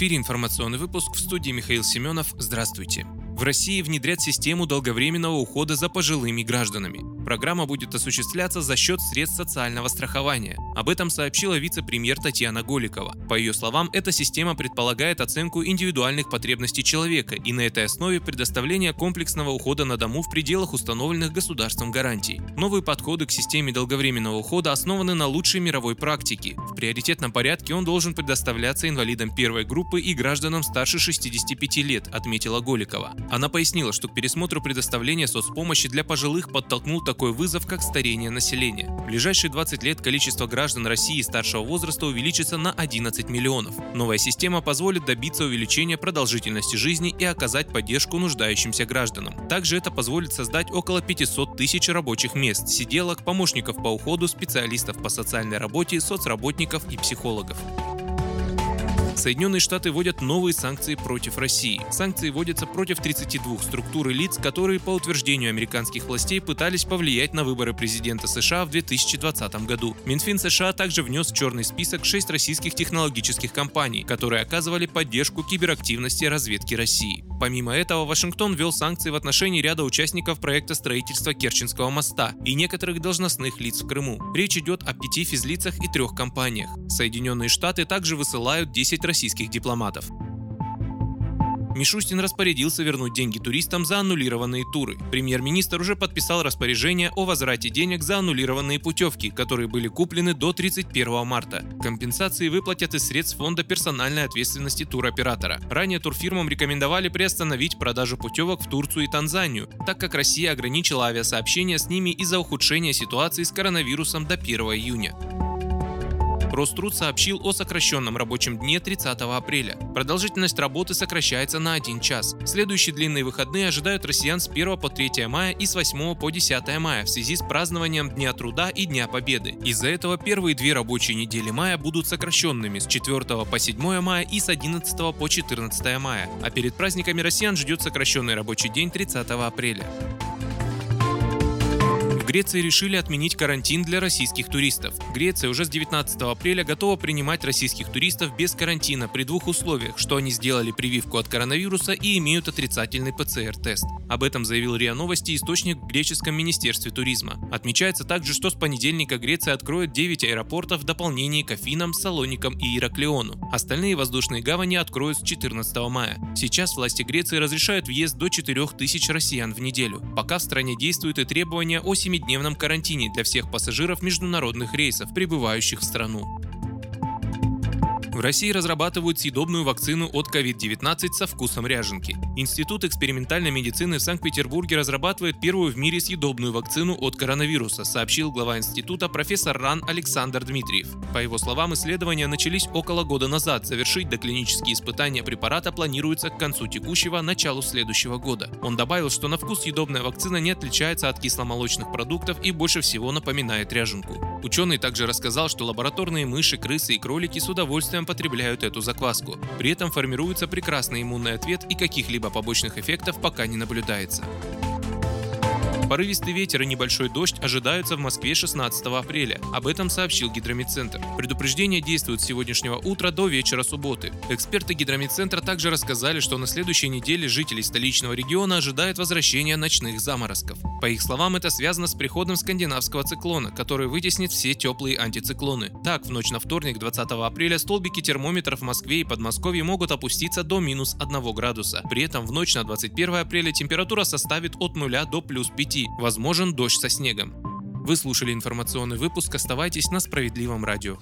Эфире информационный выпуск в студии Михаил Семенов. Здравствуйте. В России внедрят систему долговременного ухода за пожилыми гражданами. Программа будет осуществляться за счет средств социального страхования. Об этом сообщила вице-премьер Татьяна Голикова. По ее словам, эта система предполагает оценку индивидуальных потребностей человека и на этой основе предоставление комплексного ухода на дому в пределах установленных государством гарантий. Новые подходы к системе долговременного ухода основаны на лучшей мировой практике. В приоритетном порядке он должен предоставляться инвалидам первой группы и гражданам старше 65 лет, отметила Голикова. Она пояснила, что к пересмотру предоставления соцпомощи для пожилых подтолкнул такой вызов, как старение населения. В ближайшие 20 лет количество граждан России старшего возраста увеличится на 11 миллионов. Новая система позволит добиться увеличения продолжительности жизни и оказать поддержку нуждающимся гражданам. Также это позволит создать около 500 тысяч рабочих мест, сиделок, помощников по уходу, специалистов по социальной работе, соцработников и психологов. Соединенные Штаты вводят новые санкции против России. Санкции вводятся против 32 структур и лиц, которые, по утверждению американских властей, пытались повлиять на выборы президента США в 2020 году. Минфин США также внес в черный список 6 российских технологических компаний, которые оказывали поддержку киберактивности разведки России. Помимо этого, Вашингтон ввел санкции в отношении ряда участников проекта строительства Керченского моста и некоторых должностных лиц в Крыму. Речь идет о пяти физлицах и трех компаниях. Соединенные Штаты также высылают 10 российских дипломатов. Мишустин распорядился вернуть деньги туристам за аннулированные туры. Премьер-министр уже подписал распоряжение о возврате денег за аннулированные путевки, которые были куплены до 31 марта. Компенсации выплатят из средств фонда персональной ответственности туроператора. Ранее турфирмам рекомендовали приостановить продажу путевок в Турцию и Танзанию, так как Россия ограничила авиасообщение с ними из-за ухудшения ситуации с коронавирусом до 1 июня. Роструд сообщил о сокращенном рабочем дне 30 апреля. Продолжительность работы сокращается на 1 час. Следующие длинные выходные ожидают россиян с 1 по 3 мая и с 8 по 10 мая в связи с празднованием Дня труда и Дня Победы. Из-за этого первые две рабочие недели мая будут сокращенными с 4 по 7 мая и с 11 по 14 мая. А перед праздниками россиян ждет сокращенный рабочий день 30 апреля. Греции решили отменить карантин для российских туристов. Греция уже с 19 апреля готова принимать российских туристов без карантина при двух условиях, что они сделали прививку от коронавируса и имеют отрицательный ПЦР-тест. Об этом заявил РИА Новости источник в греческом министерстве туризма. Отмечается также, что с понедельника Греция откроет 9 аэропортов в дополнение к Афинам, Салоникам и Ираклиону. Остальные воздушные гавани откроют с 14 мая. Сейчас власти Греции разрешают въезд до 4000 россиян в неделю. Пока в стране действуют и требования о 7 семидневном карантине для всех пассажиров международных рейсов, прибывающих в страну. В России разрабатывают съедобную вакцину от COVID-19 со вкусом ряженки. Институт экспериментальной медицины в Санкт-Петербурге разрабатывает первую в мире съедобную вакцину от коронавируса, сообщил глава института профессор РАН Александр Дмитриев. По его словам, исследования начались около года назад. Завершить доклинические испытания препарата планируется к концу текущего, началу следующего года. Он добавил, что на вкус съедобная вакцина не отличается от кисломолочных продуктов и больше всего напоминает ряженку. Ученый также рассказал, что лабораторные мыши, крысы и кролики с удовольствием потребляют эту закваску. При этом формируется прекрасный иммунный ответ и каких-либо побочных эффектов пока не наблюдается. Порывистый ветер и небольшой дождь ожидаются в Москве 16 апреля. Об этом сообщил Гидромедцентр. Предупреждение действует с сегодняшнего утра до вечера субботы. Эксперты Гидромедцентра также рассказали, что на следующей неделе жителей столичного региона ожидает возвращение ночных заморозков. По их словам, это связано с приходом скандинавского циклона, который вытеснит все теплые антициклоны. Так, в ночь на вторник, 20 апреля, столбики термометров в Москве и Подмосковье могут опуститься до минус 1 градуса. При этом в ночь на 21 апреля температура составит от 0 до плюс 5 возможен дождь со снегом. Вы слушали информационный выпуск, оставайтесь на справедливом радио.